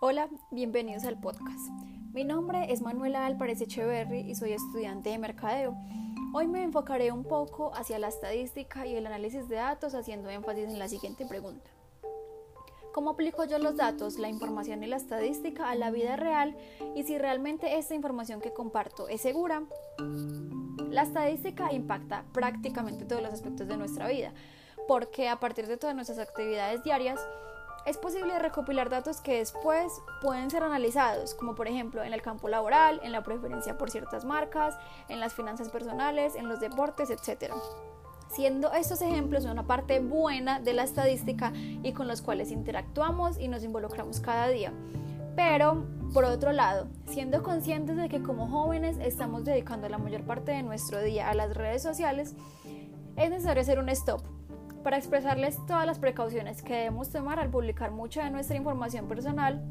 Hola, bienvenidos al podcast. Mi nombre es Manuela Álvarez Echeverry y soy estudiante de mercadeo. Hoy me enfocaré un poco hacia la estadística y el análisis de datos haciendo énfasis en la siguiente pregunta. ¿Cómo aplico yo los datos, la información y la estadística a la vida real y si realmente esta información que comparto es segura? La estadística impacta prácticamente todos los aspectos de nuestra vida, porque a partir de todas nuestras actividades diarias es posible recopilar datos que después pueden ser analizados, como por ejemplo en el campo laboral, en la preferencia por ciertas marcas, en las finanzas personales, en los deportes, etc. Siendo estos ejemplos una parte buena de la estadística y con los cuales interactuamos y nos involucramos cada día. Pero, por otro lado, siendo conscientes de que como jóvenes estamos dedicando la mayor parte de nuestro día a las redes sociales, es necesario hacer un stop para expresarles todas las precauciones que debemos tomar al publicar mucha de nuestra información personal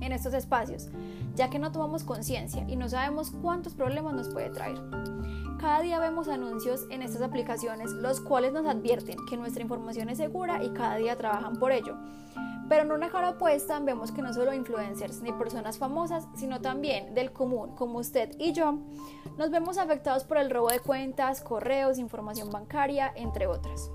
en estos espacios, ya que no tomamos conciencia y no sabemos cuántos problemas nos puede traer. Cada día vemos anuncios en estas aplicaciones, los cuales nos advierten que nuestra información es segura y cada día trabajan por ello. Pero en una cara opuesta vemos que no solo influencers ni personas famosas, sino también del común, como usted y yo, nos vemos afectados por el robo de cuentas, correos, información bancaria, entre otras.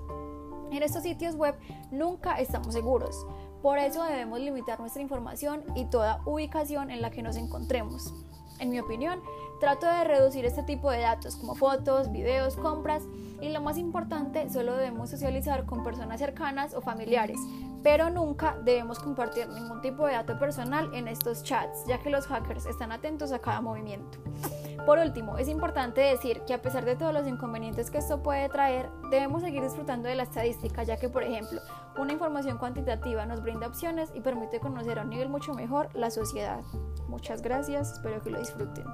En estos sitios web nunca estamos seguros, por eso debemos limitar nuestra información y toda ubicación en la que nos encontremos. En mi opinión, trato de reducir este tipo de datos como fotos, videos, compras y lo más importante, solo debemos socializar con personas cercanas o familiares, pero nunca debemos compartir ningún tipo de dato personal en estos chats, ya que los hackers están atentos a cada movimiento. Por último, es importante decir que a pesar de todos los inconvenientes que esto puede traer, debemos seguir disfrutando de la estadística, ya que, por ejemplo, una información cuantitativa nos brinda opciones y permite conocer a un nivel mucho mejor la sociedad. Muchas gracias, espero que lo disfruten.